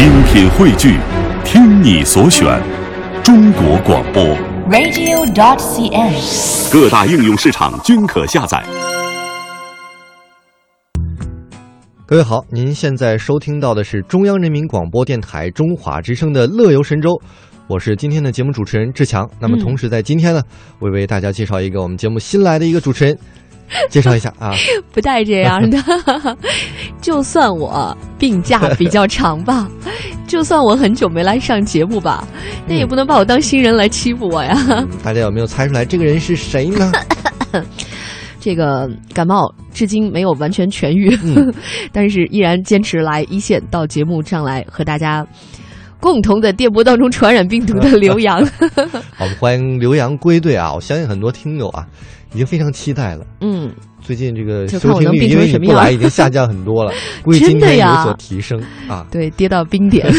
精品汇聚，听你所选，中国广播。radio.dot.cn，。各大应用市场均可下载。各位好，您现在收听到的是中央人民广播电台中华之声的《乐游神州》，我是今天的节目主持人志强。那么同时在今天呢，我为大家介绍一个我们节目新来的一个主持人，介绍一下啊，不带这样的。就算我病假比较长吧，就算我很久没来上节目吧，那也不能把我当新人来欺负我呀。嗯大家有没有猜出来这个人是谁呢？这个感冒至今没有完全痊愈，嗯但是依然坚持来一线到节目上来和大家共同的电波当中传染病毒的 刘洋。好，我们欢迎刘洋归队啊！我相信很多听友啊，已经非常期待了。嗯，最近这个收听率，因为你不来已经下降很多了，估计真今天的呀有所提升啊。对，跌到冰点。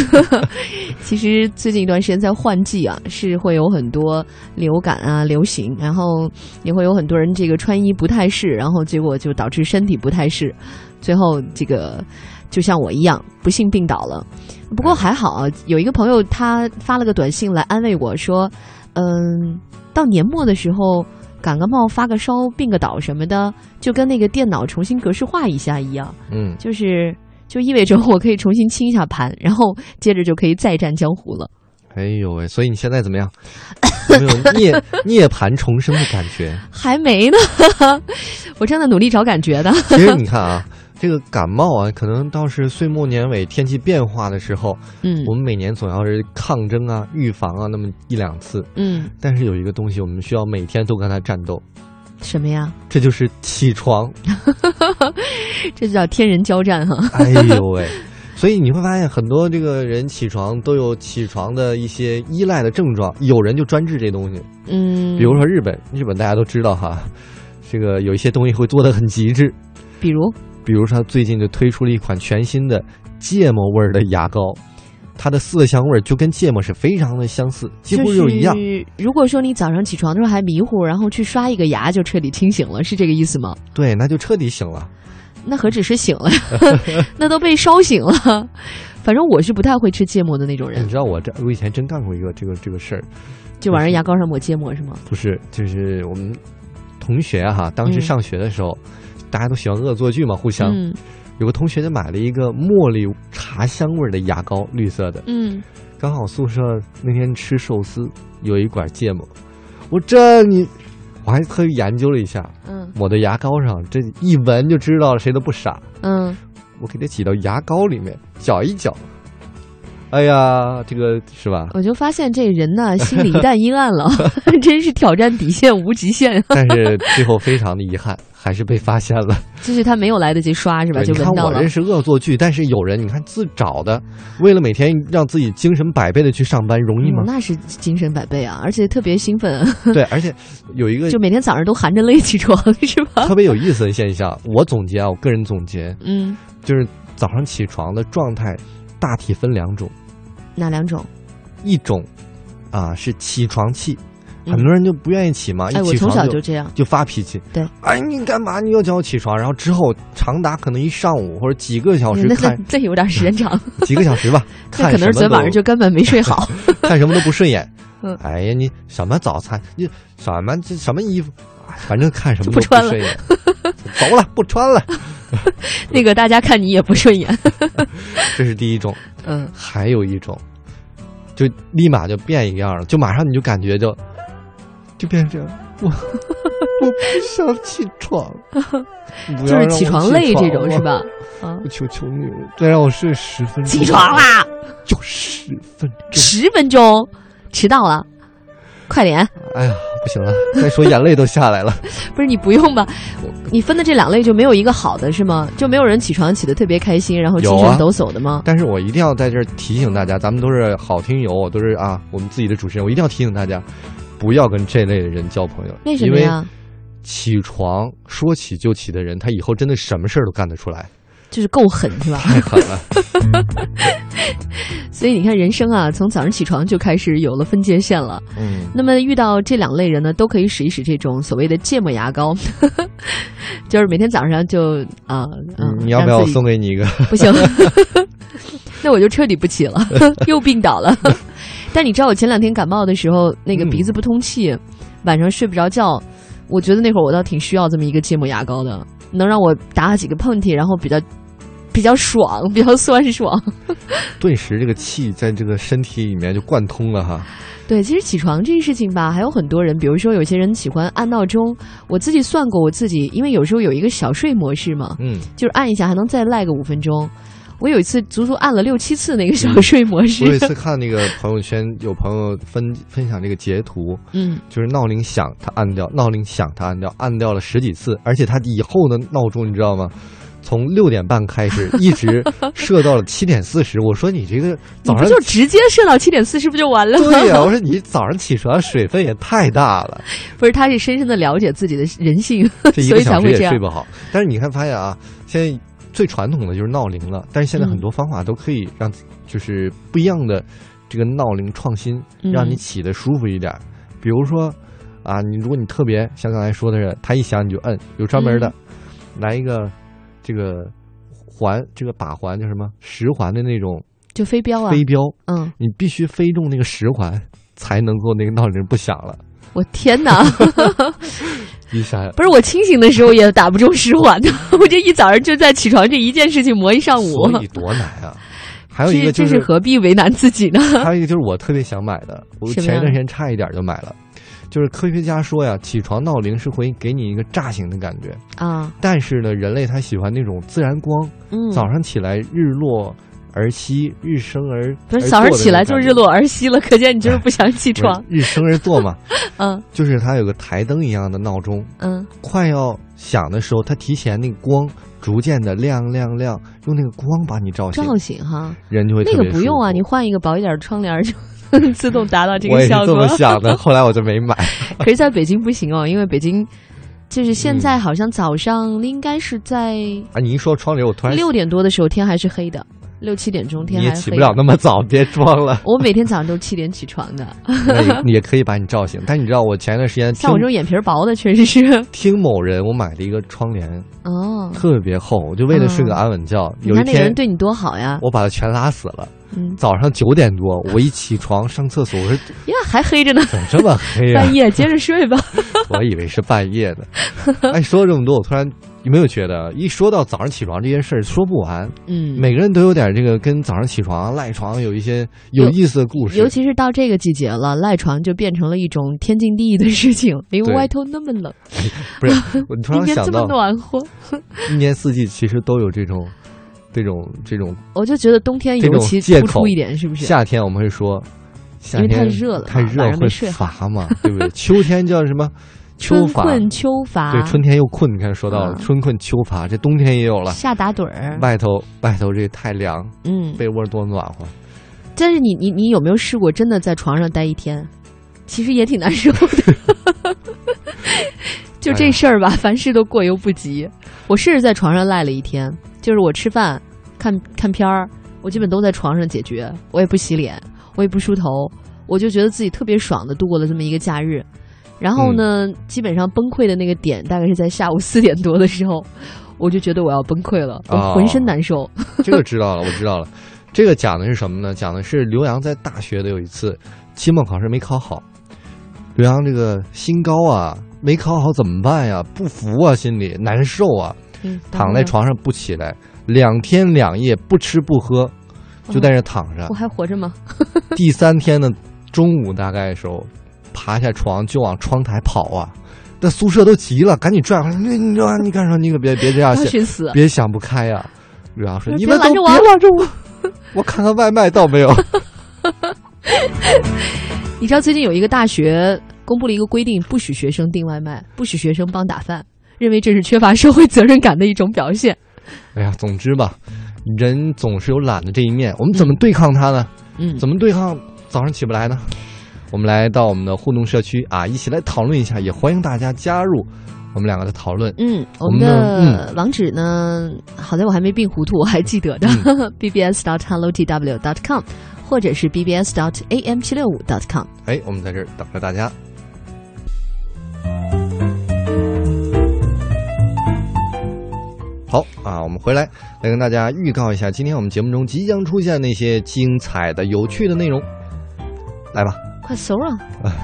其实最近一段时间在换季啊，是会有很多流感啊、流行，然后也会有很多人这个穿衣不太适，然后结果就导致身体不太适，最后这个就像我一样不幸病倒了。不过还好啊，有一个朋友他发了个短信来安慰我说，嗯，到年末的时候。感个冒、发个烧、病个倒什么的，就跟那个电脑重新格式化一下一样。嗯，就是就意味着我可以重新清一下盘，然后接着就可以再战江湖了。哎呦喂，所以你现在怎么样？有没有涅涅槃重生的感觉？还没呢，我正在努力找感觉的。其实你看啊，这个感冒啊，可能倒是岁末年尾天气变化的时候，嗯我们每年总要是抗争啊、预防啊那么一两次。嗯，但是有一个东西，我们需要每天都跟它战斗，什么呀？这就是起床。这就叫天人交战哈。哎呦喂！所以你会发现，很多这个人起床都有起床的一些依赖的症状，有人就专治这东西。嗯，比如说日本，日本大家都知道哈，这个有一些东西会做的很极致，比如比如说他最近就推出了一款全新的芥末味儿的牙膏，它的色香味儿就跟芥末是非常的相似，几乎就一样。就是如果说你早上起床的时候还迷糊，然后去刷一个牙就彻底清醒了，是这个意思吗？对，那就彻底醒了。那何止是醒了，那都被烧醒了。反正我是不太会吃芥末的那种人你，知道我这我以前真干过一个这个这个事儿，就往人牙膏上抹芥末是吗？不是，就是我们同学哈，当时嗯上学的时候，大家都喜欢恶作剧嘛，互相。嗯有个同学就买了一个茉莉茶香味儿的牙膏，绿色的。嗯，刚好宿舍那天吃寿司，有一管芥末，我这你，我还特意研究了一下，嗯抹在牙膏上，这一闻就知道了，谁都不傻。嗯，我给它挤到牙膏里面搅一搅，哎呀，这个是吧？我就发现这人呢，心里一旦阴暗了，真是挑战底线无极限。但是最后非常的遗憾，还是被发现了。就是他没有来得及刷，是吧？就闻到了你看我这。是恶作剧，但是有人你看自找的，为了每天让自己精神百倍的去上班，容易吗？嗯那是精神百倍啊，而且特别兴奋，对，而且有一个就每天早上都含着泪起床，是吧？特别有意思的现象，我总结啊，我个人总结嗯，就是早上起床的状态大体分两种，哪两种？一种啊是起床气，嗯很多人就不愿意起嘛，哎，我从一起床就小就这样。就发脾气。对，哎，你干嘛？你又叫我起床，然后之后长达可能一上午或者几个小时看这有点时间长，几个小时吧，那看可能是昨天晚上就根本没睡好。看什么都不顺眼。嗯哎呀，你什么早餐？你什么这什么衣服？哎反正看什么都不穿了顺眼。走了，不穿了。那个大家看你也不顺眼。这是第一种，嗯，还有一种，就立马就变一个样了，就马上你就感觉就就变成。我 我不想起床，就是起床累这种是？吧？啊我，求求你了，再让我睡十分钟。起床！啦，就十分钟。十分钟，迟到了，快点！哎呀，不行了，再说眼泪都下来了。不是你不用吧？你分的这两类就没有一个好的是吗？就没有人起床起得特别开心，然后精神抖擞的吗？但是我一定要在这儿提醒大家，咱们都是好听友，都是啊，我们自己的主持人，我一定要提醒大家，不要跟这类的人交朋友。为什么呀？起床说起就起的人，他以后真的什么事儿都干得出来，就是够狠是吧？太狠了。所以你看，人生啊，从早上起床就开始有了分界线了。嗯，那么遇到这两类人呢，都可以使一使这种所谓的芥末牙膏，就是每天早上就啊，嗯，你要不要我送给你一个？不行，那我就彻底不起了，又病倒了。但你知道我前两天感冒的时候，那个鼻子不通气，晚上睡不着觉，我觉得那会儿我倒挺需要这么一个芥末牙膏的，能让我打几个喷嚏，然后比较比较爽，比较酸爽。顿时这个气在这个身体里面就贯通了哈。对，其实起床这个事情吧，还有很多人，比如说有些人喜欢按闹钟，我自己算过，我自己因为有时候有一个小睡模式嘛，嗯，就是按一下还能再赖个五分钟。我有一次足足按了六七次那个小睡模式我。有一次看那个朋友圈，有朋友分分享这个截图，嗯，就是闹铃响他按掉，闹铃响他按掉，按掉了十几次，而且他以后的闹钟你知道吗？从六点半开始，一直设到了七点四十。我说你这个早上就直接设到七点四十不就完了吗？对呀、我说你早上起床水分也太大了，不是，他是深深的了解自己的人性，所以才会这样睡。不好。但是你看发现啊，现在最传统的就是闹铃了，但是现在很多方法都可以让就是不一样的这个闹铃创新，嗯让你起的舒服一点。比如说啊，你如果你特别像刚才说的是，它一响你就摁，有专门的，嗯来一个这个环，这个把环叫什么十环的那种就飞镖啊，飞镖，嗯，你必须飞中那个十环，才能够那个闹铃不响了。我天哪！你想想，不是我清醒的时候也打不中十环的，我这一早上就在起床这一件事情磨一上午，所以多难啊！还有一个就是是何必为难自己呢？还有一个就是 我特别想买的，我前一段时间差一点就买了。就是科学家说呀，起床闹铃是会给你一个炸醒的感觉，啊，但是呢，人类他喜欢那种自然光，嗯，早上起来日落而息，日升而不是早上起来就日落而息了，可见你就是不想起床。日升而 作嘛，嗯。就是它有个台灯一样的闹钟，嗯，快要响的时候，它提前那个光逐渐的亮亮亮，用那个光把你照醒，照醒哈，人就会那个不用啊，你换一个薄一点的窗帘就 自动达到这个效果。也这么。想的，后来我就没买。可是在北京不行哦，因为北京就是现在好像早上应该是在啊，你一说窗帘，我突然六点多的时候天还是黑的，六七点钟天你也还。起不了那么早，别装了。我每天早上都七点起床的，那也你也可以把你照醒，但你知道我前一段时间听像我这种眼皮儿薄的，确实是听某人，我买了一个窗帘，哦。特别厚，我就为了睡个安稳觉。你看那个有一天人对你多好呀！我把它全拉死了。嗯，早上九点多，我一起床上厕所，我说 呀，还黑着呢，怎么这么黑呀、半夜接着睡吧。我以为是半夜的。哎，说了这么多，我突然有没有觉得，一说到早上起床这件事儿，说不完。嗯，每个人都有点这个跟早上起床、赖床有一些有意思的故事。尤其是到这个季节了，赖床就变成了一种天经地义的事情，因为外头那么冷，不是，我突然 想到这么到，暖和，一年四季其实都有这种、这种、这种。我就觉得冬天尤其借口突出一点，是不是？夏天我们会说，夏因为天太热了太热会睡乏嘛，对不对？秋天叫什么？秋乏。春困秋乏，对，春天又困，你看说到了、啊春困秋乏，这冬天也有了。夏打盹儿，外头外头这太凉，嗯，被窝多暖和。但是你你你有没有试过真的在床上待一天？其实也挺难受的。就这事儿吧，凡事都过犹不及。我试着在床上赖了一天，就是我吃饭、看看片儿，我基本都在床上解决，我也不洗脸，我也不梳头，我就觉得自己特别爽的度过了这么一个假日。然后呢，基本上崩溃的那个点大概是在下午四点多的时候，我就觉得我要崩溃了，我哦浑身难受。这个知道了，我知道了。这个讲的是什么呢？讲的是刘洋在大学的有一次期末考试没考好，刘洋这个心高啊，没考好怎么办呀？不服啊，心里难受啊，嗯，躺在床上不起来，两天两夜不吃不喝，就在这躺着我。还活着吗？第三天的中午大概的时候，爬下床就往窗台跑啊。那宿舍都急了，赶紧拽回来。你你说你干什么？你可别别这样想，别想不开呀、刘洋说：“你们都拦着我别拦着我，我看看外卖到没有。你知道最近有一个大学公布了一个规定，不许学生订外卖，不许学生帮打饭，认为这是缺乏社会责任感的一种表现。哎呀，总之吧，人总是有懒的这一面。我们怎么对抗它呢？嗯，怎么对抗早上起不来呢？我们来到我们的互动社区啊，一起来讨论一下，也欢迎大家加入我们两个的讨论。嗯，我我们们的的网址呢，好在我还没病糊涂，我还记得的，bbs dot hello tw dot com，或者是 bbs dot am 七六五 dot com。哎，我们在这儿等着大家。好啊，我们回来来跟大家预告一下，今天我们节目中即将出现那些精彩的、有趣的内容。来吧，快搜啊！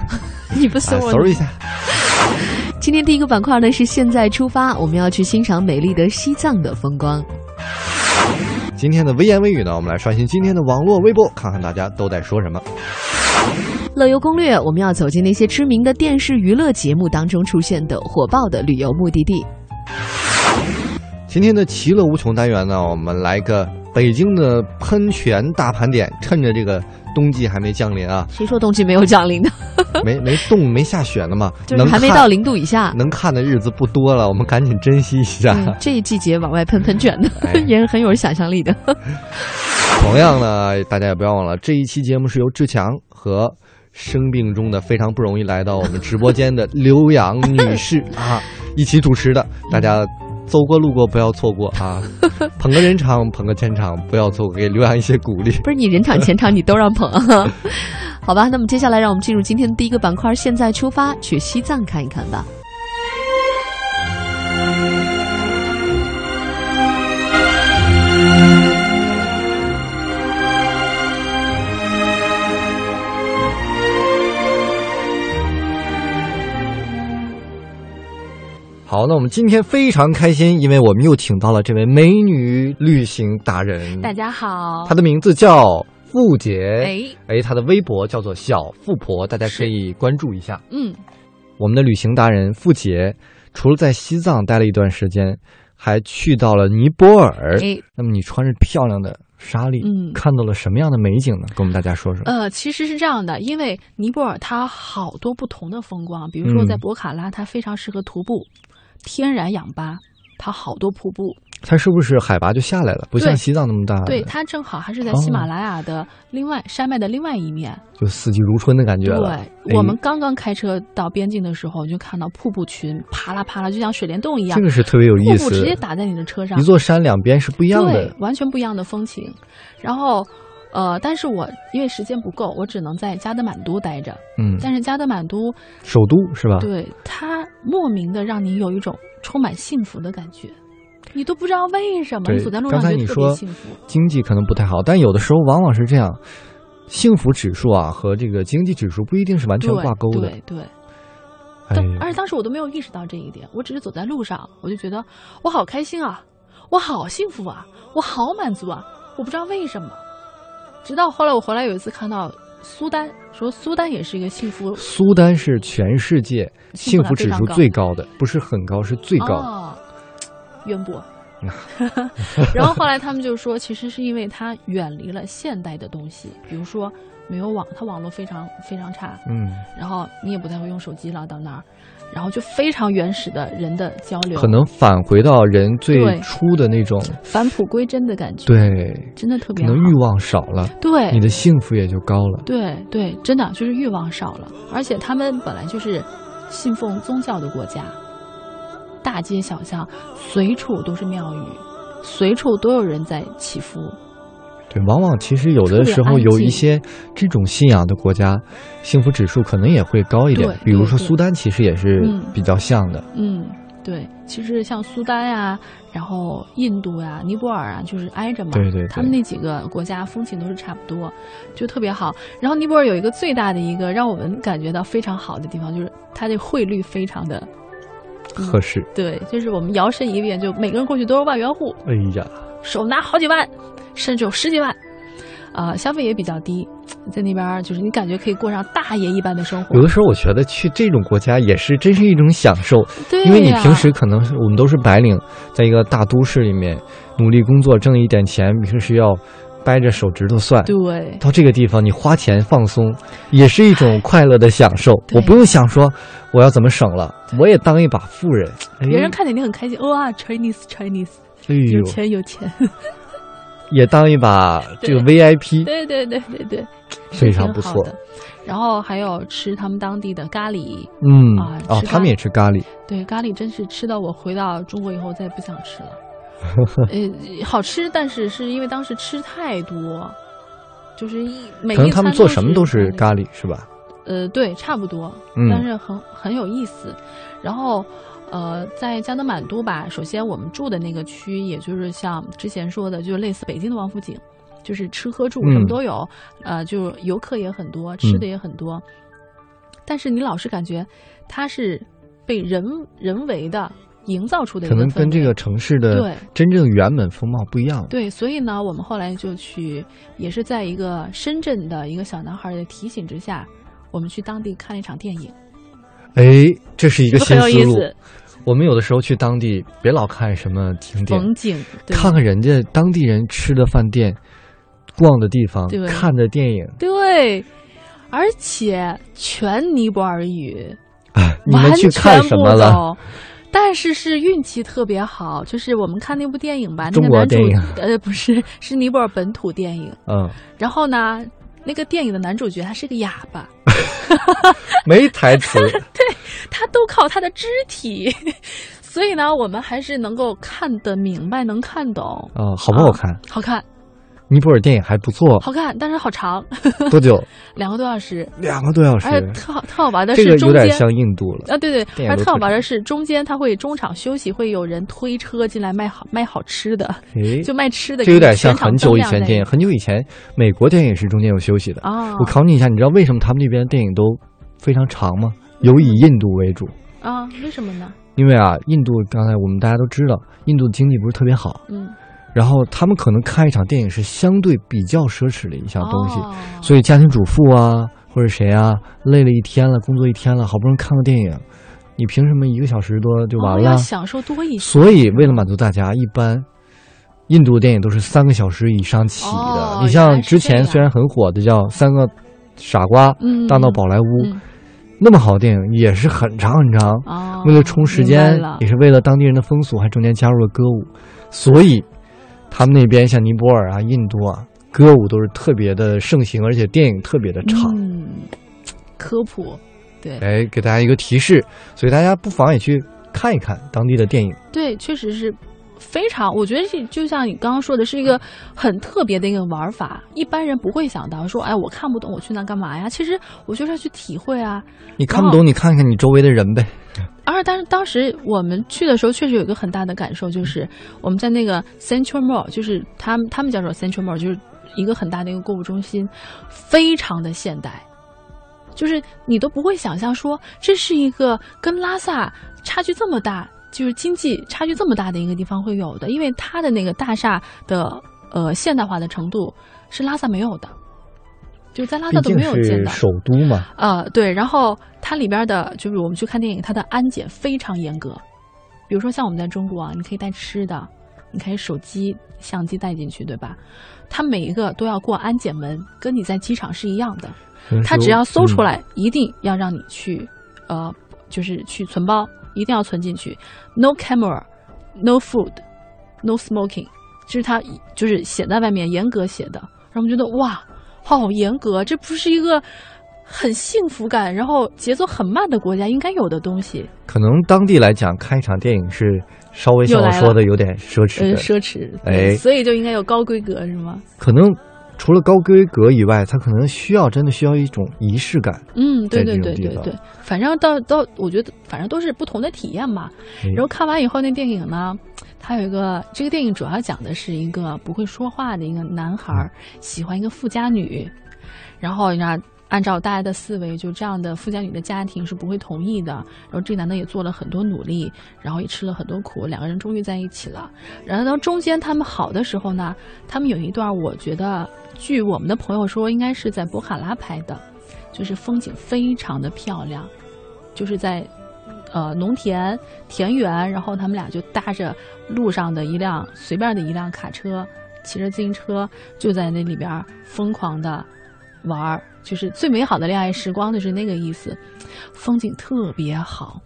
你不搜啊，我，搜一下。今天第一个板块呢是现在出发，我们要去欣赏美丽的西藏的风光。今天的微言微语呢，我们来刷新今天的网络微博，看看大家都在说什么。乐游攻略，我们要走进那些知名的电视娱乐节目当中出现的火爆的旅游目的地。今天的其乐无穷单元呢，我们来个北京的喷泉大盘点，趁着这个冬季还没降临啊，谁说冬季没有降临的？没没冻没下雪呢嘛，就是还没到零度以下。能看的日子不多了，我们赶紧珍惜一下。嗯，这一季节往外喷喷卷的哎 也是很有想象力的。同样呢，大家也不要忘了，这一期节目是由志强和生病中的非常不容易来到我们直播间的刘洋女士啊一起主持的，大家。走过路过不要错过啊！捧个人场，捧个钱场，不要错过，给刘洋一些鼓励。不是你人场钱场你都让捧啊？好吧，那么接下来让我们进入今天的第一个板块，现在出发去西藏看一看吧。好，那我们今天非常开心，因为我们又请到了这位美女旅行达人，大家好，她的名字叫付杰，哎，哎，她的微博叫做小富婆，大家可以关注一下。嗯，我们的旅行达人付杰，除了在西藏待了一段时间，还去到了尼泊尔。哎，那么你穿着漂亮的纱丽，嗯。看到了什么样的美景呢？跟我们大家说说。呃，其实是这样的，因为尼泊尔它好多不同的风光，比如说嗯。在博卡拉，它非常适合徒步，天然氧吧，它好多瀑布，它是不是海拔就下来了？不像西藏那么大，对，它正好还是在哦喜马拉雅的另外山脉的另外一面。就四季如春的感觉了。对，我们哎刚刚开车到边境的时候，就看到瀑布群啪啦啪啦，就像水帘洞一样这，个是特别有意思瀑布直接。打在你的车上一，座山两边是不一样的对，，完全不一样的风情。然后，呃，但是我因为时间不够，我只能在加德满都待着。嗯，但是加德满都，首都是吧？对它莫名的让你有一种充满幸福的感觉，你都不知道为什么，你走在路刚上觉得特别才你说幸福。经济可能不太好，但有的时候往往是这样，幸福指数啊和这个经济指数不一定是完全挂钩的。对对，哎当呀，而且当时我都没有意识到这一点，我只是走在路上，我就觉得我好开心啊，我好幸福啊，我好满足啊，我不知道为什么。直到后来我回来有一次看到苏丹说苏丹也是一个幸福苏丹是全世界幸福指数最高的，幸不是很高，是最高。哦，渊博。然后后来他们就说，其实是因为它远离了现代的东西，比如说没有网，它网络非常非常差，嗯，然后你也不太会用手机了，到那儿，然后就非常原始的人的交流，可能返回到人最初的那种，返璞归真的感觉，，对，真的特别好。可能欲望少了，对。你的幸福也就高了。对对，真的就是欲望少了，而且他们本来就是信奉宗教的国家，大街小巷随处都是庙宇，随处都有人在祈福。对，往往其实有的时候有一些这种信仰的国家，幸福指数可能也会高一点对。比如说苏丹，其实也是嗯比较像的。嗯，对，其实像苏丹呀、然后印度呀、尼泊尔啊，就是挨着嘛。对对对他们那几个国家风情都是差不多，就特别好。然后尼泊尔有一个最大的一个让我们感觉到非常好的地方，就是它的汇率非常的合适。对，就是我们摇身一变，就每个人过去都是万元户，哎呀，手拿好几万，甚至有十几万，啊、消费也比较低，在那边就是你感觉可以过上大爷一般的生活。有的时候我觉得去这种国家也是真是一种享受，对因为你平时可能是我们都是白领，在一个大都市里面努力工作挣一点钱，平时要掰着手指头算。对。到这个地方，你花钱放松，也是一种快乐的享受。我不用想说我要怎么省了，我也当一把富人。哎别人看见你很开心，哇，Chinese Chinese，哎有，钱有钱，也当一把这个 VIP，对对对对对，非常不错。的。然后还有吃他们当地的咖喱，嗯啊哦，他们也吃咖喱，对咖喱真是吃到我回到中国以后再也不想吃了。呃，好吃，但是是因为当时吃太多，就是一每一可能他们餐做什么都是是咖喱，是吧？呃，对，差不多，嗯但是很很有意思。然后，呃，在加德满都吧，首先我们住的那个区，也就是像之前说的，就是类似北京的王府井，就是吃喝住嗯什么都有，呃，就游客也很多，吃的也很多。但是你老是感觉它是被人人为的营造出的一可能跟这个城市的对真正原本风貌不一样。对，所以呢，我们后来就去，也是在一个深圳的一个小男孩的提醒之下，我们去当地看了一场电影，哎，这是一个 新思路。我们有的时候去当地，别老看什么景点，风景，看看人家当地人吃的饭店、逛的地方、看的电影。对，而且全尼泊尔语，你们去看什么了？但是是运气特别好，就是我们看那部电影吧，那个男主 呃不是是尼泊尔本土电影，嗯，然后呢，那个电影的男主角他是个哑巴，没台词。对他都靠他的肢体，所以呢，我们还是能够看得明白，能看懂。啊，好不好看？好看，尼泊尔电影还不错，好看，但是好长，多久？两个多小时，两个多小时而。且特好特好玩的这个有。点像印度了。啊，对对，而特好玩的是中间他会中场休息，会有人推车进来卖好卖好吃的，诶，就卖吃的。这有点像很久以前电影，很久以前美国电影是中间有休息的。啊，我考你一下，你知道为什么他们那边的电影都非常长吗？有以印度为主，啊，为什么呢？因为啊，印度刚才我们大家都知道，印度的经济不是特别好，嗯，然后他们可能看一场电影是相对比较奢侈的一项东西，哦所以家庭主妇啊或者谁啊累了一天了，工作一天了，好不容易看个电影，你凭什么一个小时多就完哦了？要享受多一些。所以为了满足大家，一般印度电影都是三个小时以上起的。哦你像之前虽然很火的叫《三个傻瓜》嗯大闹宝莱坞》嗯那么好的电影也是很长很长。哦，为了充时间，也是为了当地人的风俗，还中间加入了歌舞，所以他们那边像尼泊尔啊、印度啊，歌舞都是特别的盛行，而且电影特别的长。嗯，科普，对哎，给大家一个提示，所以大家不妨也去看一看当地的电影。对，确实是非常，我觉得这就像你刚刚说的，是一个很特别的一个玩法，一般人不会想到说，哎，我看不懂，我去那干嘛呀？其实我就是要去体会啊。你看不懂，你看看你周围的人呗。而但是当时我们去的时候，确实有一个很大的感受，就是我们在那个 Central Mall，就是他们他们叫做 Central Mall，就是一个很大的一个购物中心，非常的现代，就是你都不会想象说这是一个跟拉萨差距这么大，就是经济差距这么大的一个地方会有的，因为它的那个大厦的呃现代化的程度是拉萨没有的，就是在拉萨都没有见到。是首都嘛，呃，对，然后它里边的，就是我们去看电影，它的安检非常严格。比如说像我们在中国啊，你可以带吃的，你可以手机、相机带进去，对吧？它每一个都要过安检门，跟你在机场是一样的。它只要搜出来。来，一定要让你去，呃，就是去存包，一定要存进去。No camera, no food, no smoking，这是他就是写在外面严格写的。然后我们觉得哇，好严格，这不是一个很幸福感，然后节奏很慢的国家应该有的东西。可能当地来讲，看一场电影是稍微像我又来了说的有点奢侈奢侈，哎所以就应该有高规格，是吗？可能除了高规格以外，它可能需要真的需要一种仪式感。嗯，对对对对对，反正到到，我觉得反正都是不同的体验嘛。哎然后看完以后，那电影呢，它有一个这个电影主要讲的是一个不会说话的一个男孩儿喜欢一个富家女，然后你看。按照大家的思维，就这样的富家女的家庭是不会同意的。然后这男的也做了很多努力，然后也吃了很多苦，两个人终于在一起了。然后到中间他们好的时候呢，他们有一段，我觉得据我们的朋友说，应该是在博卡拉拍的，就是风景非常的漂亮，就是在呃农田田园，然后他们俩就搭着路上的一辆随便的一辆卡车，骑着自行车就在那里边疯狂的玩儿，就是最美好的恋爱时光，就是那个意思，风景特别好，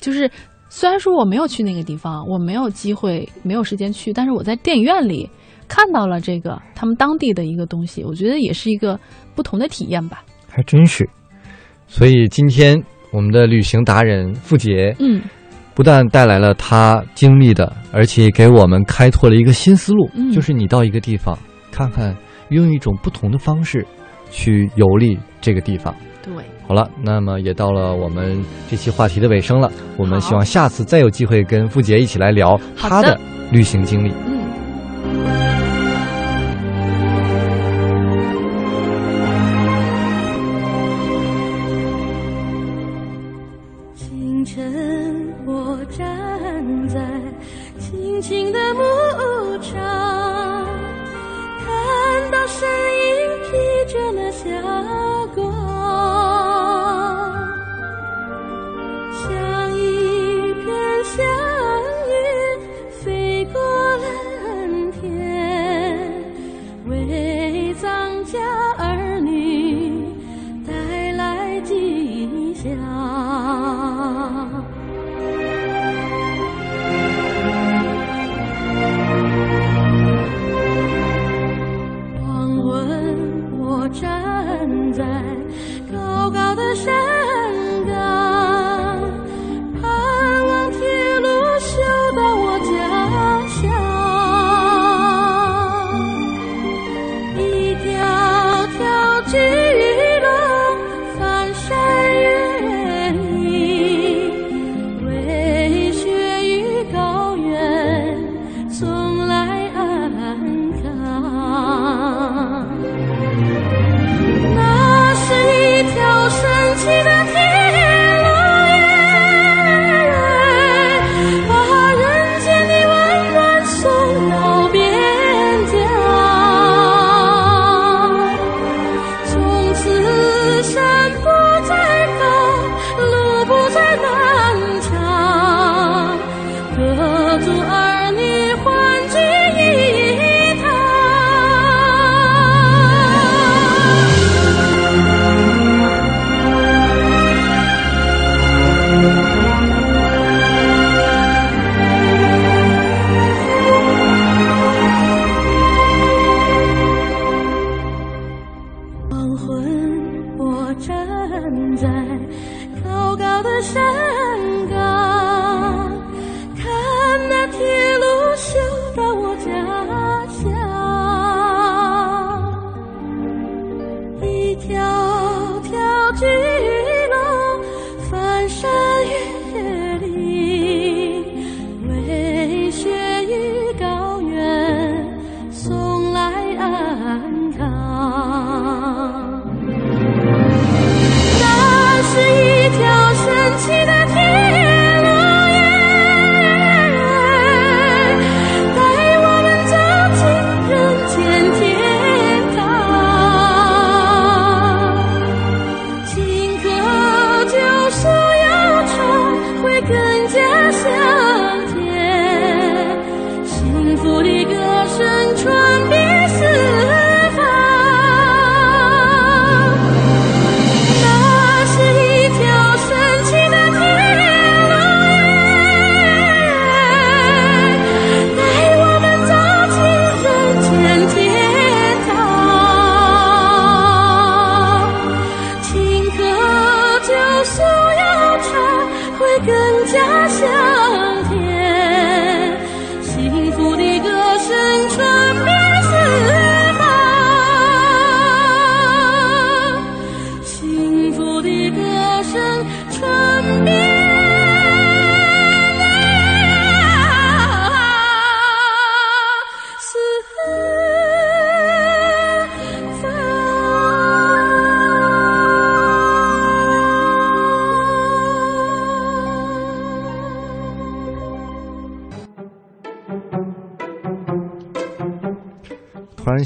就是。虽然说我没有去那个地方，我没有机会，没有时间去，但是我在电影院里看到了这个他们当地的一个东西，我觉得也是一个不同的体验吧。还真是。所以今天我们的旅行达人付杰，嗯不但带来了他经历的，而且给我们开拓了一个新思路，嗯就是你到一个地方看看，用一种不同的方式去游历这个地方。对，好了，那么也到了我们这期话题的尾声了。我们希望下次再有机会跟付杰一起来聊他的旅行经历。嗯。清晨，我站在青青的牧场，身影披着那霞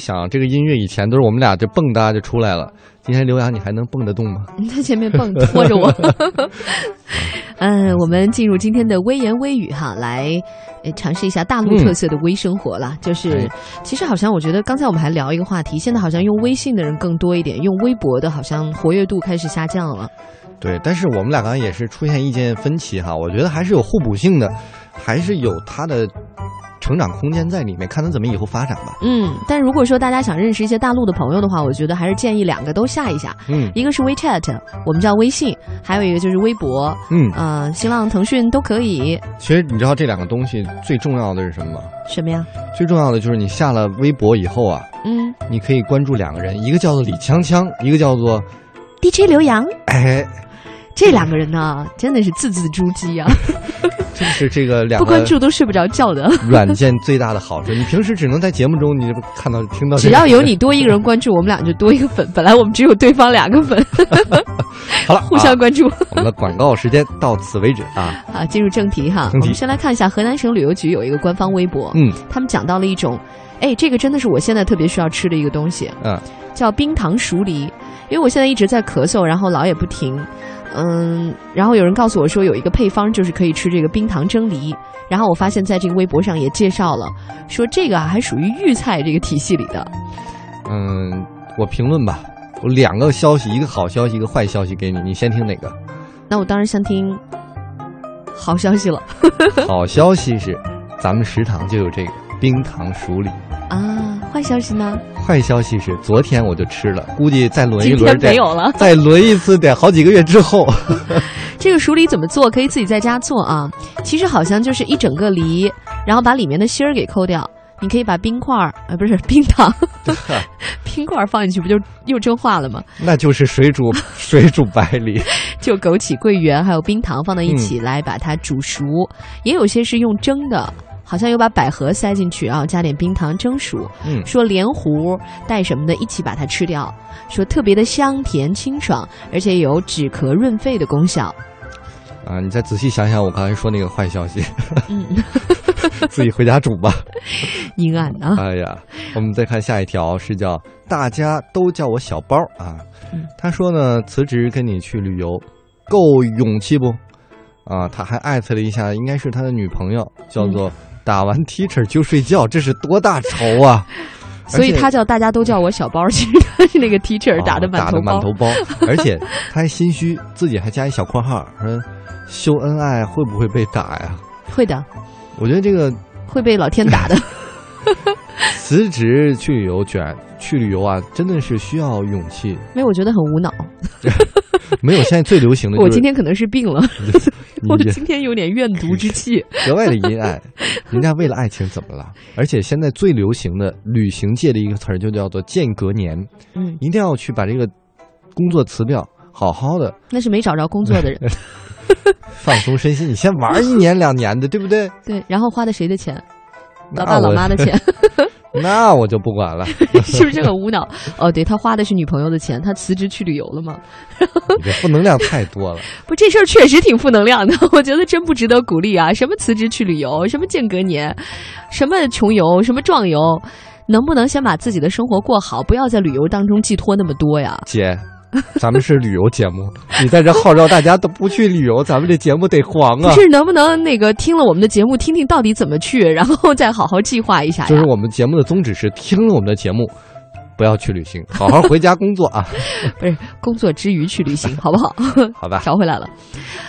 想，这个音乐以前都是我们俩就蹦哒就出来了，今天刘洋你还能蹦得动吗？你在前面蹦拖着我。嗯，我们进入今天的微言微语哈，来呃尝试一下大陆特色的微生活了。就是哎其实好像我觉得刚才我们还聊一个话题，现在好像用微信的人更多一点，用微博的好像活跃度开始下降了。对，但是我们俩刚才也是出现意见分歧哈，我觉得还是有互补性的，还是有它的成长空间在里面，看他怎么以后发展吧。嗯，但如果说大家想认识一些大陆的朋友的话，我觉得还是建议两个都下一下。嗯一个是 WeChat，我们叫微信，还有一个就是微博，嗯，呃，新浪、腾讯都可以。其实你知道这两个东西最重要的是什么吗？什么呀？最重要的就是你下了微博以后啊，嗯你可以关注两个人，一个叫做李锵锵，一个叫做，DJ 刘洋，哎，这两个人呢，真的是字字珠玑啊，这是这个两个不关注都睡不着觉的。软件最大的好处。你平时只能在节目中你看到听到只，要有你多一个人关注，我们俩就多一个粉。本来我们只有对方两个粉，好了，互相啊关注。我们的广告时间到此为止啊。啊，进入正题哈，我们先来看一下河南省旅游局有一个官方微博，嗯他们讲到了一种，哎，这个真的是我现在特别需要吃的一个东西，嗯，叫冰糖熟梨。因为我现在一直在咳嗽，然后老也不停，嗯，然后有人告诉我说有一个配方就是可以吃这个冰糖蒸梨，然后我发现在这个微博上也介绍了，说这个啊还属于豫菜这个体系里的。嗯，我评论吧，我两个消息，一个好消息，一个坏消息给你，你先听哪个？那我当然先听好消息了 好消息是，咱们食堂就有这个冰糖熟梨。啊，坏消息呢？坏消息是，昨天我就吃了，估计再轮一轮没有了。再轮一次得好几个月之后。这个熟梨怎么做？可以自己在家做啊。其实好像就是一整个梨，然后把里面的芯儿给抠掉。你可以把冰块儿，呃，不是 冰糖，冰块儿放进去，不就又蒸化了吗？那就是水煮水煮白梨。就枸杞、桂圆还有冰糖放到一起来把它煮熟，也有些是用蒸的。好像有把百合塞进去，然后加点冰糖蒸熟。嗯，说连糊带什么的一起把它吃掉，说特别的香甜清爽，而且有止咳润肺的功效。啊，你再仔细想想我刚才说那个坏消息，嗯，自己回家煮吧。阴暗啊。哎呀，我们再看下一条，是叫大家都叫我小包啊嗯。他说呢，辞职跟你去旅游，够勇气不？啊，他还艾特了一下，应该是他的女朋友，叫做打完 teacher 就睡觉，这是多大仇啊！所以他叫大家都叫我小包，其实他是那个 teacher 打的啊打的满头包。满头包，而且他还心虚，自己还加一小括号说秀恩爱会不会被打呀？会的，我觉得这个会被老天打的。辞职去旅游卷去旅游啊，真的是需要勇气。没有，我觉得很无脑。没有，现在最流行的就是 我今天可能是病了，我今天有点怨毒之气。格外的阴暗。人家为了爱情怎么了？而且现在最流行的旅行界的一个词儿就叫做间隔年，嗯，一定要去把这个工作辞掉，好好的那是没找着工作的人。放松身心。你先玩一年两年的，对不对？对，然后花的谁的钱？老爸老妈的钱，那我就不管了，是不是很无脑？哦，对他花的是女朋友的钱，他辞职去旅游了吗？你这负能量太多了。不，这事儿确实挺负能量的，我觉得真不值得鼓励啊！什么辞职去旅游，什么间隔年，什么穷游，什么壮游，能不能先把自己的生活过好，不要在旅游当中寄托那么多呀？姐，咱们是旅游节目，你在这号召大家都不去旅游，咱们这节目得黄啊！不是，能不能那个听了我们的节目，听听到底怎么去，然后再好好计划一下？就是我们节目的宗旨是听了我们的节目，不要去旅行，好好回家工作啊，不是工作之余去旅行，好不好？好吧？调回来了。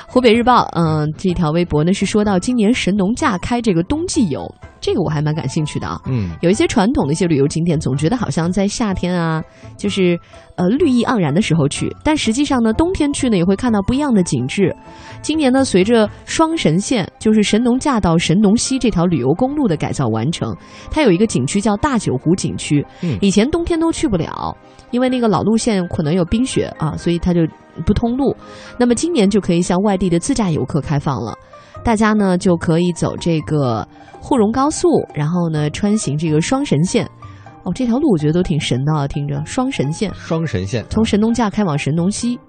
湖北日报，嗯，这条微博呢是说到今年神农架开这个冬季游，这个我还蛮感兴趣的啊。嗯，有一些传统的一些旅游景点，总觉得好像在夏天啊，就是呃绿意盎然的时候去，但实际上呢，冬天去呢也会看到不一样的景致。今年呢，随着双神线，就是神农架到神农溪这条旅游公路的改造完成，它有一个景区叫大九湖景区，嗯以前冬天都去不了，因为那个老路线可能有冰雪啊，所以它就不通路。那么今年就可以向外地的自驾游客开放了。大家呢就可以走这个沪蓉高速，然后呢穿行这个双神线。哦，这条路我觉得都挺神的啊，听着双神线，双神线从神农架开往神农溪，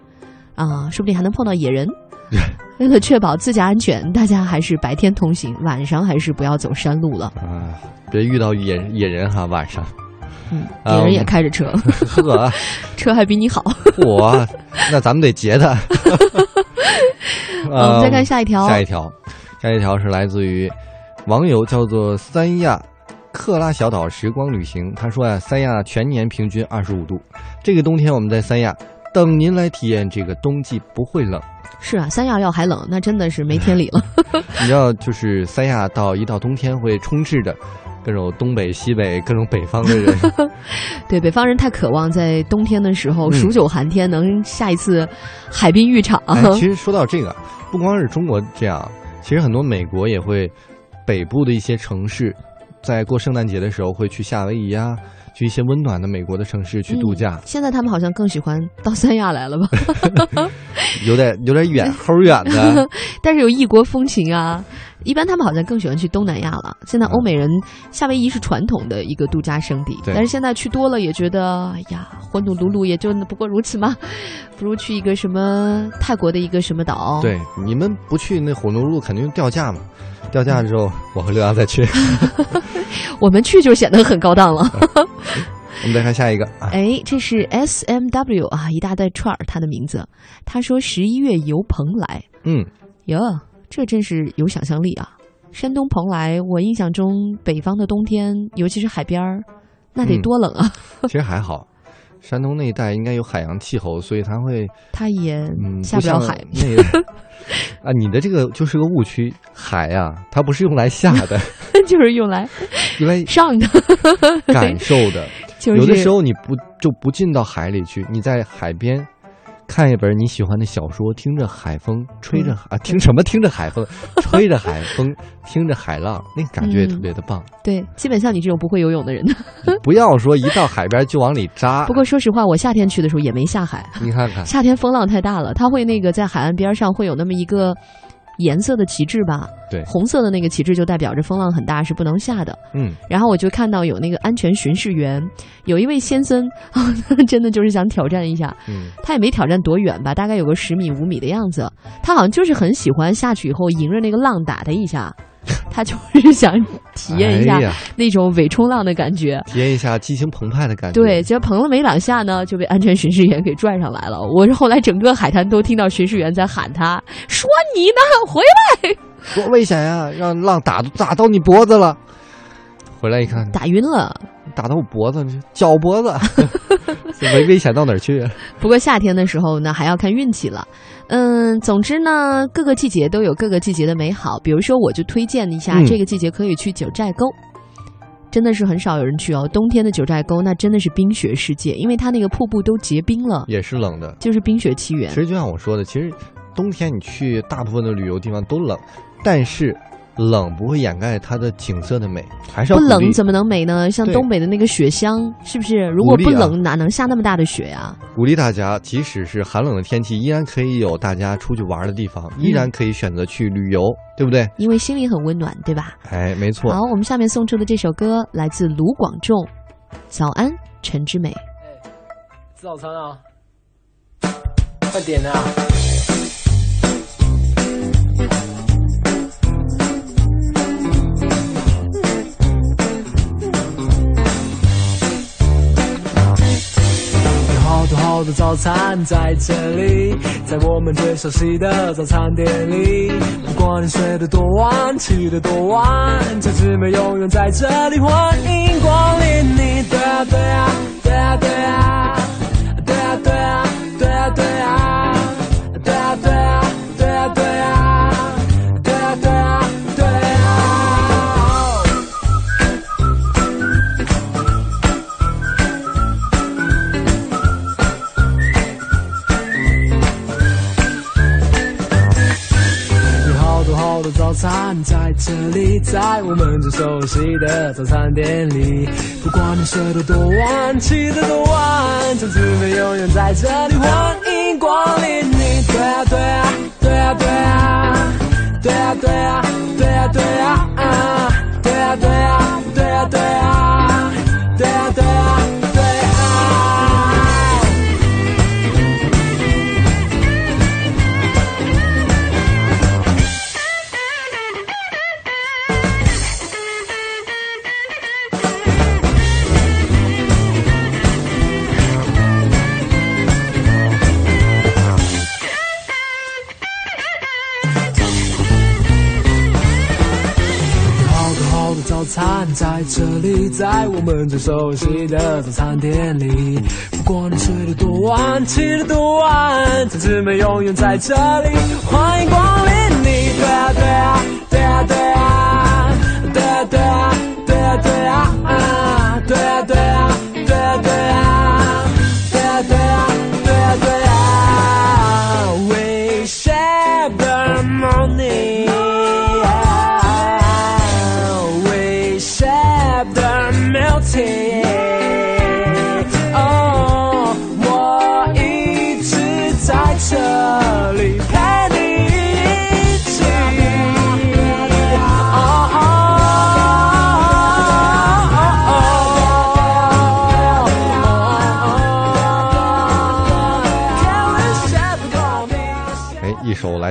啊，说不定还能碰到野人。为了确保自驾安全，大家还是白天通行，晚上还是不要走山路了。啊，别遇到野野人哈，晚上。嗯，啊野人也开着车，呵，车还比你好。我那咱们得截他。嗯我们再看下一条。下一条，下一条是来自于网友叫做三亚克拉小岛时光旅行。他说呀、三亚全年平均二十五度，这个冬天我们在三亚等您来体验这个冬季不会冷。是啊，三亚要还冷，那真的是没天理了。你知道，就是三亚到一到冬天会充斥着各种东北、西北、各种北方的人。对，北方人太渴望在冬天的时候嗯数九寒天能下一次海滨浴场。哎，其实说到这个，不光是中国这样，其实很多美国也会，北部的一些城市，在过圣诞节的时候会去夏威夷啊、去一些温暖的美国的城市去度假嗯，现在他们好像更喜欢到三亚来了吧？有点有点远，齁远的。但是有异国风情啊。一般他们好像更喜欢去东南亚了。现在欧美人夏威夷是传统的一个度假胜地，但是现在去多了也觉得，哎呀，混沌鲁鲁也就不过如此嘛，不如去一个什么泰国的一个什么岛。，对，你们不去那火奴路肯定掉价嘛，掉价之后我和刘洋再去。我们去就显得很高档了。我们再看下一个啊，哎，这是 S M W 啊，一大袋串儿，他的名字。他说十一月游蓬莱，嗯，哟，这真是有想象力啊！山东蓬莱，我印象中北方的冬天，尤其是海边儿，那得嗯多冷啊！其实还好，山东那一带应该有海洋气候，所以它会它也嗯下不了海。那 啊，你的这个就是个误区，海呀、它不是用来下的，就是用来用来上的，感受的。就是有的时候你不就不进到海里去，你在海边看一本你喜欢的小说，听着海风，吹着、嗯 啊，听什么？听着海风，吹着海风，听着海浪，那感觉也嗯特别的棒。对，基本像你这种不会游泳的人。你 不要说一到海边就往里扎不，过说实话，我夏天去的时候也没下海，你看看，夏天风浪太大了，它会那个在海岸边上会有那么一个颜色的旗帜吧，对，红色的那个旗帜就代表着风浪很大，是不能下的。嗯，然后我就看到有那个安全巡视员，有一位先生，真的就是想挑战一下。嗯，他也没挑战多远吧，大概有个十米五米的样子。他好像就是很喜欢下去以后迎着那个浪打他一下，他就是想体验一下那种伪冲浪的感觉。体验一下激情澎湃的感觉。对，结果捧了没两下呢，就被安全巡视员给拽上来了。我是后来整个海滩都听到巡视员在喊他，说你呢，回来，多危险呀、让浪打打到你脖子了。回来一看，打晕了。打到我脖子，脚脖子，这危危险到哪儿去？不过夏天的时候呢，还要看运气了。嗯，总之呢，各个季节都有各个季节的美好。比如说，我就推荐一下，嗯这个季节可以去九寨沟。真的是很少有人去哦。冬天的九寨沟那真的是冰雪世界，因为它那个瀑布都结冰了，也是冷的。就是冰雪奇缘其。实就像我说的，其实冬天你去大部分的旅游地方都冷，但是冷不会掩盖它的景色的美，还是要不冷怎么能美呢？像东北的那个雪乡，是不是？如果不冷，哪能下那么大的雪呀、鼓励大家，即使是寒冷的天气，依然可以有大家出去玩的地方，依然可以选择去旅游，对不对？因为心里很温暖，对吧？哎，没错。好，我们下面送出的这首歌来自卢广仲，《早安，陈之美》。哎吃早餐啊！快点啊！好的早餐在这里，在我们最熟悉的早餐店里。不管你睡得多晚，起得多晚，这姊妹永远在这里，欢迎光临你。对啊对啊对啊对啊，对啊对啊对啊对啊，这里，在我们最熟悉的早餐店里。不管你睡得多晚，起得多晚，从此没永远在这里，欢迎光临你。对啊对啊对啊对啊，对啊对啊对啊对啊，啊对啊对啊对啊对啊，我们最熟悉的早餐店里。不管你睡得多晚，起得多晚，同志们永远在这里，欢迎光临你。对啊对啊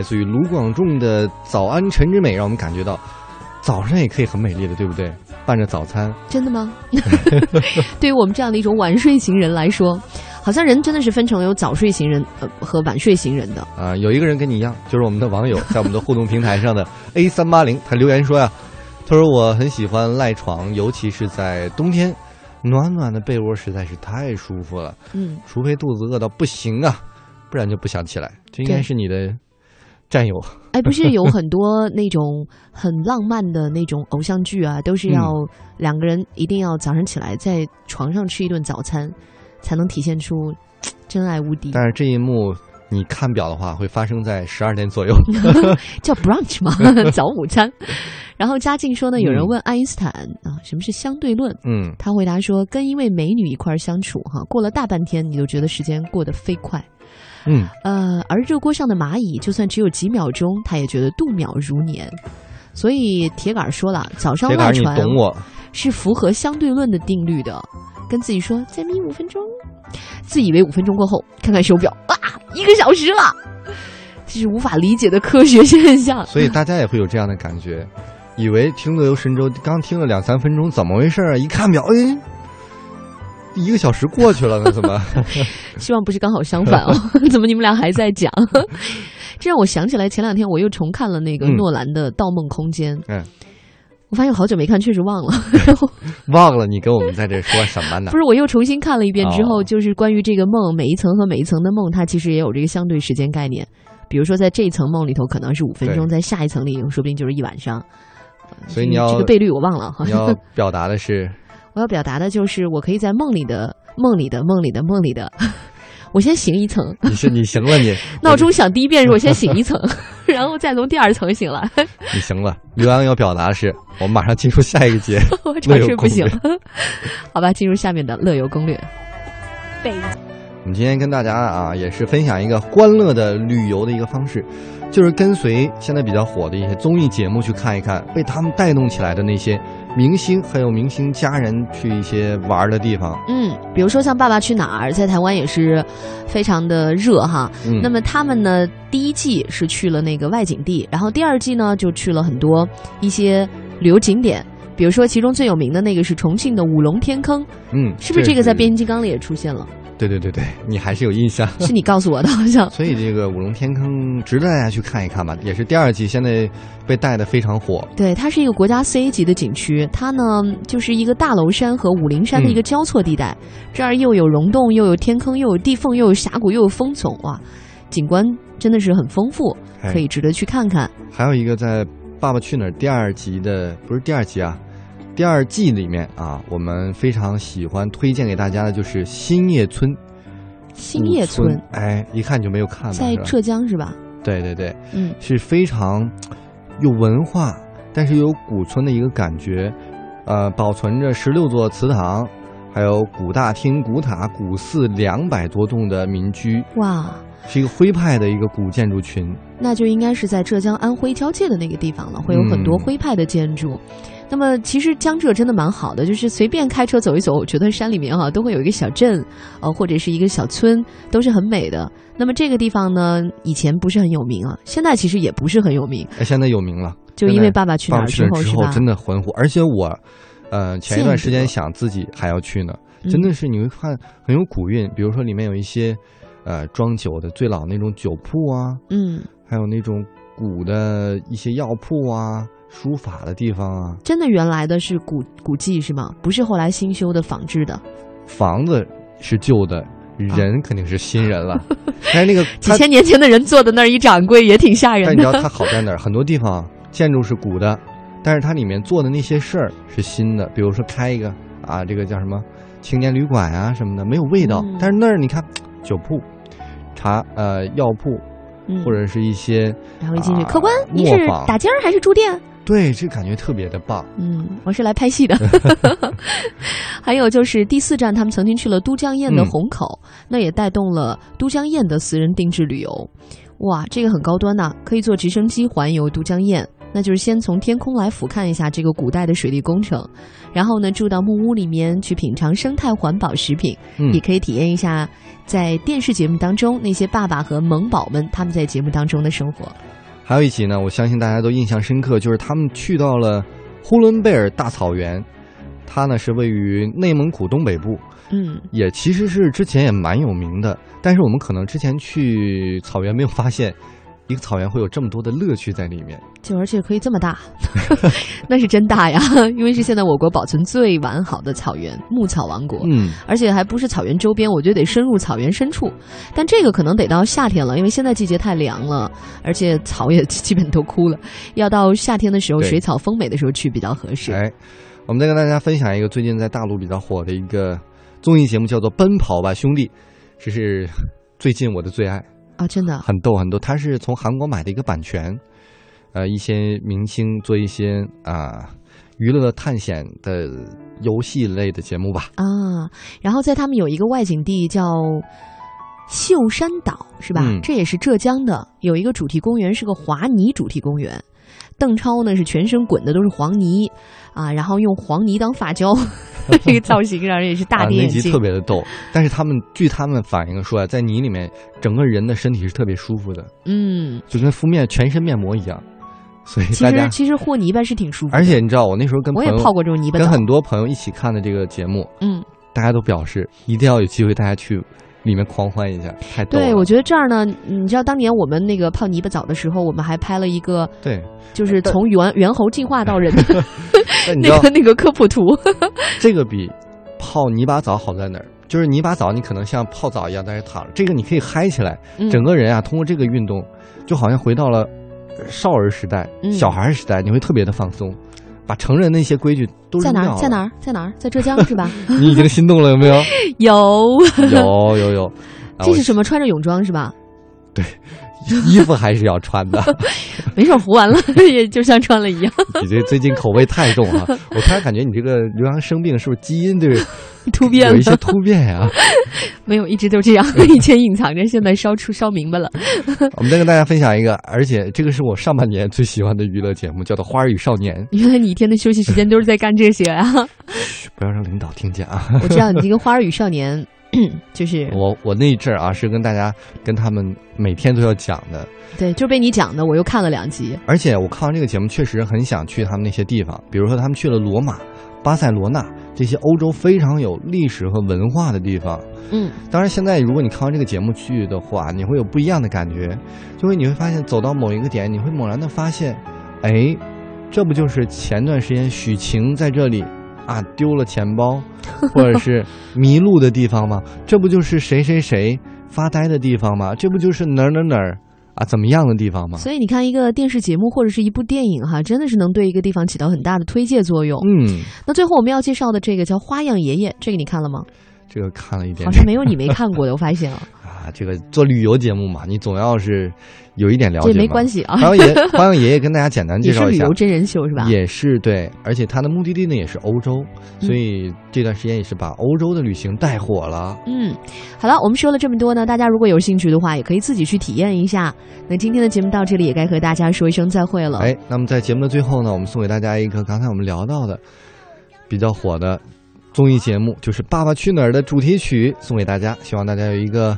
自于卢广仲的《早安晨之美》，让我们感觉到早上也可以很美丽的，对不对？伴着早餐，真的吗？对于我们这样的一种晚睡型人来说，好像人真的是分成有早睡型人呃和晚睡型人的。啊、有一个人跟你一样，就是我们的网友，在我们的互动平台上的 A 三八零，他留言说呀，他说我很喜欢赖床，尤其是在冬天，暖暖的被窝实在是太舒服了，嗯，除非肚子饿到不行啊，不然就不想起来。这应该是你的战友，哎，不是 有很多那种很浪漫的那种偶像剧啊，都是要两个人一定要早上起来在床上吃一顿早餐，才能体现出 真爱无敌，但是这一幕你看表的话，会发生在十二点左右。叫 brunch 嘛，早午餐。然后嘉靖说呢，有人嗯问爱因斯坦啊，什么是相对论？嗯，他回答说，跟一位美女一块儿相处，哈，过了大半天，你就觉得时间过得飞快。嗯，呃，而热锅上的蚂蚁，就算只有几秒钟，他也觉得度秒如年。所以铁杆儿说了，早上铁杆儿你赖床懂我，是符合相对论的定律的。跟自己说再眯五分钟，自以为五分钟过后看看手表，啊，一个小时了，这是无法理解的科学现象。所以大家也会有这样的感觉，以为听乐游神州刚听了两三分钟，怎么回事啊？一看表，哎，一个小时过去了呢，怎么？希望不是刚好相反哦，怎么你们俩还在讲？这让我想起来前两天我又重看了那个嗯诺兰的《盗梦空间》，嗯，我发现好久没看，确实忘了。然 后忘了你跟我们在这说什么呢不？是，我又重新看了一遍之后，哦就是关于这个梦，每一层和每一层的梦，它其实也有这个相对时间概念。比如说，在这一层梦里头可能是五分钟，在下一层里说不定就是一晚上。所以你要这个倍率我忘了哈你。要表达的是，我要表达的就是，我可以在梦里的、梦里的、梦里的、梦里的，我先醒一层，你是你行了你，闹钟响第一遍是我先醒一层，然后再从第二层醒来，你行了。刘洋要表达的是，我们马上进入下一个节，我长睡不醒乐游。好吧，进入下面的乐游攻略。北我们今天跟大家啊，也是分享一个欢乐的旅游的一个方式，就是跟随现在比较火的一些综艺节目去看一看，被他们带动起来的那些明星，还有明星家人去一些玩儿的地方。嗯，比如说像《爸爸去哪儿》在台湾也是非常的热哈。嗯，那么他们呢，第一季是去了那个外景地，然后第二季呢就去了很多一些旅游景点，比如说其中最有名的那个是重庆的五龙天坑，嗯，是不是这个在？变形金刚里也出现了？对对对对，你还是有印象。是你告诉我的，好像。所以这个五龙天坑值得大家去看一看吧，也是第二季现在被带的非常火。对，它是一个国家 C 级的景区，它呢就是一个大娄山和武陵山的一个交错地带，这儿又有溶洞，又有天坑，又有地缝，又有峡谷，又有风丛，哇，景观真的是很丰富，哎可以值得去看看。还有一个在《爸爸去哪儿》第二集的，不是第二集啊，第二季里面啊，我们非常喜欢推荐给大家的就是新叶村。新叶村村，哎，一看就没有看在浙江是吧？对对对，嗯，是非常有文化，但是又有古村的一个感觉。呃，保存着十六座祠堂，还有古大厅、古塔、古寺两百多栋的民居，哇，是一个徽派的一个古建筑群。那就应该是在浙江安徽交界的那个地方了，会有很多嗯徽派的建筑。那么其实江浙真的蛮好的，就是随便开车走一走，我觉得山里面哈、都会有一个小镇，呃或者是一个小村，都是很美的。那么这个地方呢，以前不是很有名啊，现在其实也不是很有名，哎，现在有名了，就因为《爸爸去哪儿》之后是吧？真的很火，而且我，呃，前一段时间想自己还要去呢，嗯。真的是你会看很有古韵，比如说里面有一些，呃，装酒的最老那种酒铺啊，嗯。还有那种古的一些药铺啊，书法的地方啊，真的原来的是古古迹是吗？不是后来新修的仿制的？房子是旧的，人肯定是新人了。但是那个几千年前的人坐在那儿一掌柜也挺吓人的。但你知道它好在哪儿？很多地方建筑是古的，但是它里面做的那些事儿是新的。比如说开一个啊，这个叫什么青年旅馆啊什么的，没有味道。嗯但是那儿你看，酒铺、茶呃药铺，嗯或者是一些然后一进去，啊客官，您是打尖儿还是住店？对，这感觉特别的棒。嗯，我是来拍戏的。还有就是第四站，他们曾经去了都江堰的嗯虹口，那也带动了都江堰的私人定制旅游。哇，这个很高端呐、可以坐直升机环游都江堰。那就是先从天空来俯瞰一下这个古代的水利工程，然后呢住到木屋里面去品尝生态环保食品，嗯也可以体验一下在电视节目当中那些爸爸和萌宝们他们在节目当中的生活。还有一集呢，我相信大家都印象深刻，就是他们去到了呼伦贝尔大草原，它呢是位于内蒙古东北部，嗯，也其实是之前也蛮有名的，但是我们可能之前去草原没有发现，一个草原会有这么多的乐趣在里面。就而且可以这么大，那是真大呀！因为是现在我国保存最完好的草原——牧草王国，嗯，而且还不是草原周边，我觉得得深入草原深处。但这个可能得到夏天了，因为现在季节太凉了，而且草也基本都枯了，要到夏天的时候，水草丰美的时候去比较合适。哎，我们再跟大家分享一个最近在大陆比较火的一个综艺节目，叫做《奔跑吧兄弟》，这是最近我的最爱。啊，真的，很逗很逗。他是从韩国买的一个版权，呃，一些明星做一些啊、娱乐探险的游戏类的节目吧。啊，然后在他们有一个外景地叫秀山岛，是吧？嗯这也是浙江的，有一个主题公园是个华泥主题公园。邓超呢是全身滚的都是黄泥啊，然后用黄泥当发胶，这个造型让人也是大啊，那集跌眼镜。特别的逗，但是他们据他们反映说啊，在泥里面，整个人的身体是特别舒服的，嗯，就跟敷面全身面膜一样。所以其，实其实和泥巴是挺舒服的，而且你知道，我那时候跟我也泡过这种泥巴。跟很多朋友一起看的这个节目，嗯，大家都表示一定要有机会，大家去里面狂欢一下，太。对，我觉得这儿呢，你知道当年我们那个泡泥巴澡的时候，我们还拍了一个，对，就是从猿猿猴进化到人的 那个那个科普图。这个比泡泥巴澡好在哪儿？就是泥巴澡你可能像泡澡一样在这躺着，这个你可以嗨起来，嗯整个人啊通过这个运动，就好像回到了少儿时代、嗯小孩儿时代，你会特别的放松，把成人那些规矩都在哪儿？在哪？儿？在哪儿？在浙江是吧？你已经心动了有没 有？有，有有有。啊这是什么？穿着泳装是吧？对衣服还是要穿的。没事儿，糊完了也就像穿了一样。你这最近口味太重了，我突然感觉你这个刘洋生病是不是基因对 突变有一些，突变呀、没有，一直都这样，以前隐藏着，现在烧出烧明白了。我们再跟大家分享一个，而且这个是我上半年最喜欢的娱乐节目，叫做《花儿与少年》。原来你一天的休息时间都是在干这些啊！嘘，不要让领导听见啊！我知道你这个《花儿与少年》就是我我那一阵儿啊，是跟大家跟他们每天都要讲的，对，就被你讲的，我又看了两集。而且我看完这个节目，确实很想去他们那些地方，比如说他们去了罗马、巴塞罗那这些欧洲非常有历史和文化的地方。嗯，当然，现在如果你看完这个节目去的话，你会有不一样的感觉，就会你会发现走到某一个点，你会猛然的发现，哎，这不就是前段时间许晴在这里啊丢了钱包，或者是迷路的地方吗？这不就是谁谁谁发呆的地方吗？这不就是哪儿哪儿哪儿啊怎么样的地方吗？所以你看，一个电视节目或者是一部电影哈，真的是能对一个地方起到很大的推介作用。嗯，那最后我们要介绍的这个叫《花样爷爷》，这个你看了吗？这个看了一点好像没有你没看过的，我发现啊，啊，这个做旅游节目嘛，你总要是有一点了解。这没关系啊欢迎爷欢迎爷爷跟大家简单介绍一下也是旅游，真人秀是吧？也是对，而且他的目的地呢也是欧洲，嗯所以这段时间也是把欧洲的旅行带火了。嗯，好了，我们说了这么多呢，大家如果有兴趣的话，也可以自己去体验一下。那今天的节目到这里，也该和大家说一声再会了。哎，那么在节目的最后呢，我们送给大家一个刚才我们聊到的比较火的综艺节目，就是《爸爸去哪儿》的主题曲，送给大家，希望大家有一个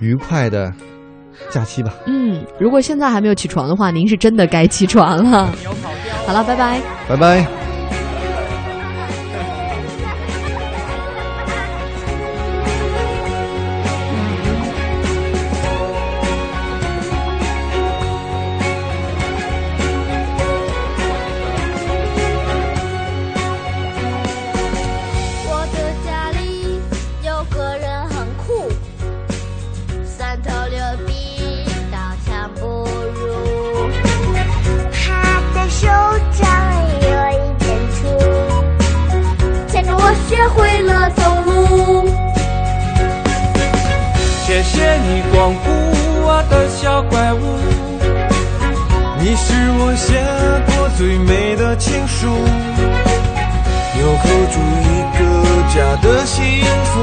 愉快的假期吧。嗯，如果现在还没有起床的话，您是真的该起床了。好了，拜拜。拜拜。你是我写过最美的情书钮扣住一个家的幸福。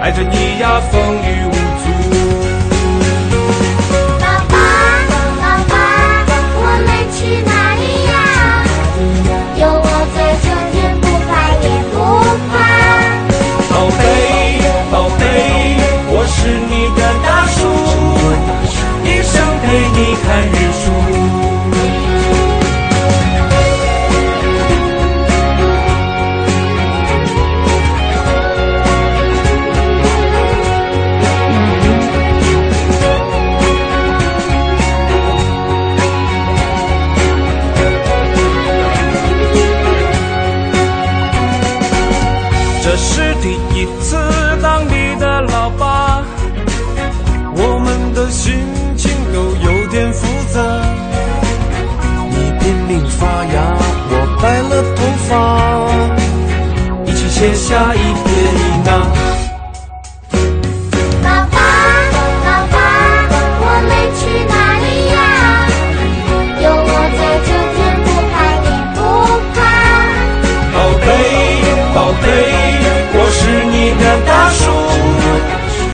爱着你呀风雨无 못할 下一步